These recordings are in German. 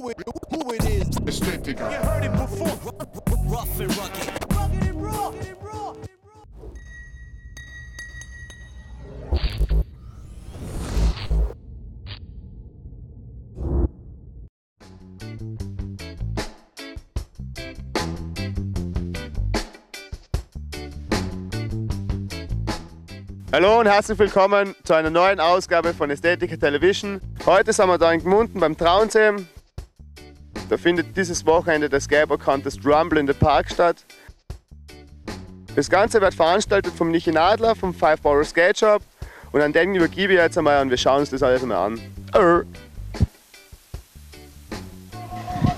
who it, who it is. Ästhetiker. You heard it before. Rough and rugged. Rugged and raw. Rugged and raw. Hallo und herzlich willkommen zu einer neuen Ausgabe von Ästhetica Television. Heute sind wir da in Gmunden beim Traunsee. Da findet dieses Wochenende das Gaber Contest Rumble in the Park statt. Das Ganze wird veranstaltet vom Nichi Nadler, vom Five Borough Skate Shop und an den übergebe ich jetzt einmal und wir schauen uns das alles mal an.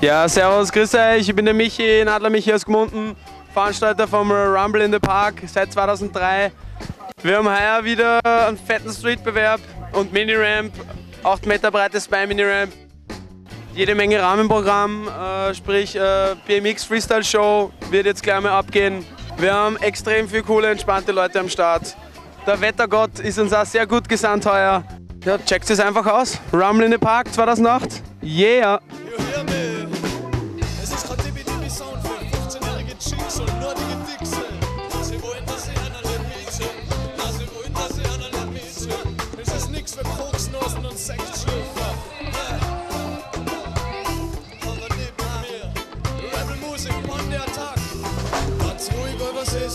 Ja, servus, grüß euch, ich bin der Michi, Nadler Michi aus Gmunden, Veranstalter vom Rumble in the Park seit 2003. Wir haben heuer wieder einen fetten Streetbewerb und Mini-Ramp, 8 Meter breites Bein-Mini-Ramp. Jede Menge Rahmenprogramm, äh, sprich äh, BMX Freestyle Show wird jetzt gleich mal abgehen. Wir haben extrem viele coole, entspannte Leute am Start. Der Wettergott ist uns auch sehr gut gesandt heuer. Ja, checkt es einfach aus. Rumble in the Park 2008. Yeah!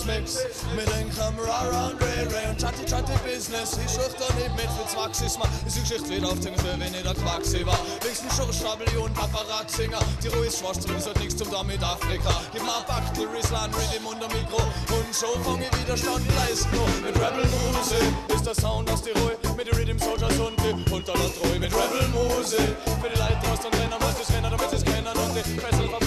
Über Sismix. Mit den Kamera und Ray Ray und Chatty Chatty Business. Ich schuch da nicht mit für Zwaxisma. Ist die Geschichte wieder auf den Höhe, wenn ich der Quaxi war. Links ein Schurschabel und Paparazzinger. Die Ruhe ist schwarz, drin hat nichts zum da mit Afrika. Gib mal Back, die Riesland, Rhythm unter Mikro. Und schon fang ich Widerstand leisten. Mit Rebel Musik ist der Sound aus die Ruhe. Mit den Rhythm Soldiers und die Unterlandruhe. Mit Rebel Musik für die Leute aus den Rennen, muss das kennen, damit sie es kennen. Und die Fessel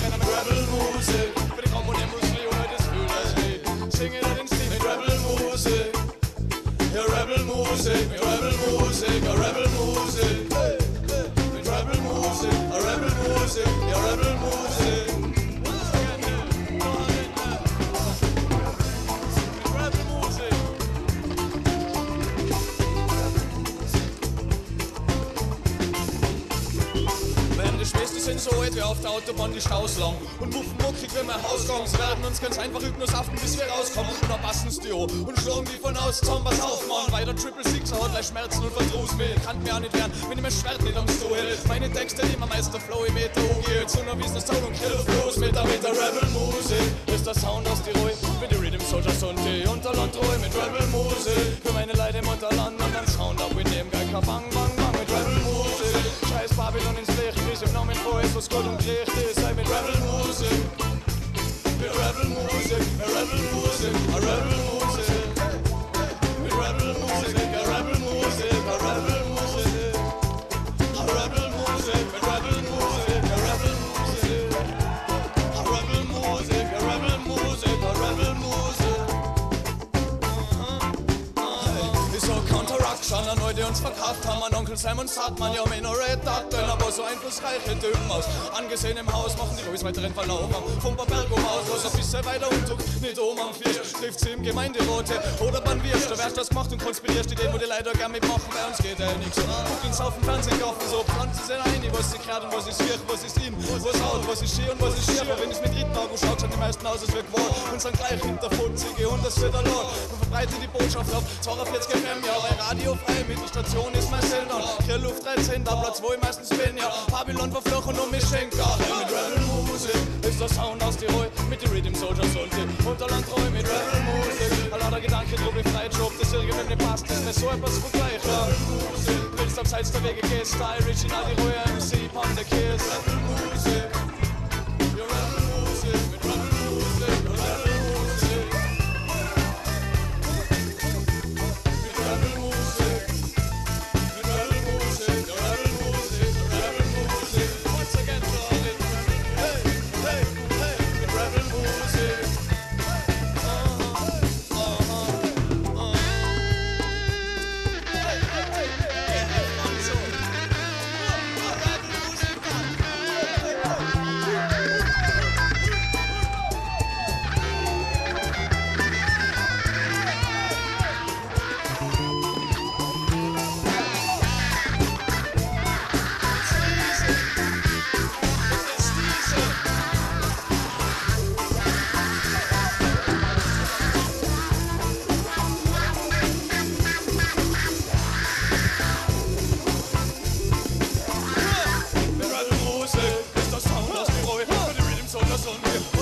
Ja, Rebel Musik, mit Rebel Musik, ja, Rebel Musik. Hey, hey, Mit Rebel Musik, ja, Rebel Musik, ja, Rebel wie auf der Autobahn die Staus lang Und muffen muckig, wenn wir Sie werden uns ganz einfach hypnosaften, bis wir rauskommen. Und dann passen sie die an und schlagen die von aus zusammen Was auf, Mann, weil der Triple Sixer hat gleich Schmerzen und Verdruss. Mit Kann mir auch nicht werden, wenn ich mein Schwert nicht am Stuhl Meine Texte, die immer Meister Flow im Meter umgeht So nur wie das Sound und Kill bloß mit der, mit Rebel Musik. Ist der Sound aus die Ruhe, mit den Rhythm Soldiers und die Unterlandruhe Mit Rebel Musik, für meine Leute im Unterland Und dann Sound ab in dem Geiger Bang, Bang, Bang Mit Rebel Musik, scheiß Babylon ins Licht Wie es im Namen vor ist, was Gott und Gericht ist Sei mit Rebel Musik Mit Rebel Musik, mit Rebel Musik, a Rebel Musik An die uns verkauft haben. An Onkel Simon sagt man, ja, Minoret Akten Aber so einflussreiche Typen aus Angesehen im Haus machen die Ruhis weiteren Verlauf am Vom Bergo aus, wo es ein bisschen weiter umzug Nicht oben am Fisch, trifft sie im Gemeinderote Oder beim Wirsch, da wärst das gemacht und konspirierst die Ideen, wo die Leute gern mitmachen. Bei uns geht ja nix. Guck ins auf dem Fernsehen kaufen, so pflanzen sie rein. Was sie gerade und was ist hier, was ist in Was out, was ist hier und was ist schier. Aber wenn es mit dritten Augen schaut, schauen die meisten aus, als wir gewohnt Und sind gleich hinter Funzige und das wird der Lord Und verbreitet die Botschaft auf 42 FM, ja, bei Radio frei Mit der Station ist mein Sender Hier Luft 13, da Platz, wo ich meistens bin, ja Babylon verflochen und mich schenkt ja, Mit Rebel Musik ist der Sound aus Tirol. Mit den Rhythm Soldiers und die Unterlandtreu Mit Rebel Musik, all der Gedanke, du bist frei, Job Das irgendwann nicht passt, ist mir so etwas vergleich, ja Willst abseits der Wege gehst, Style, Original, die Ruhe, MC, the Kiss. Rebel Musik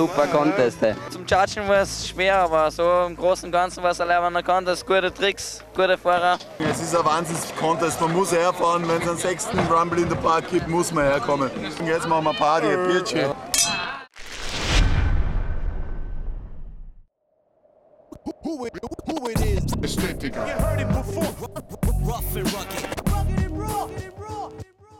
super Contest. Ey. Zum Chargen war es schwer, aber so im Großen und Ganzen war es ein leibender Contest. Gute Tricks, gute Fahrer. Es ist ein Wahnsinns-Contest, man muss herfahren. Wenn es einen sechsten Rumble in the Park gibt, muss man herkommen. Und jetzt machen wir Party, ein Bierchen. Who it, who it is? You heard it before. Rough and rugged.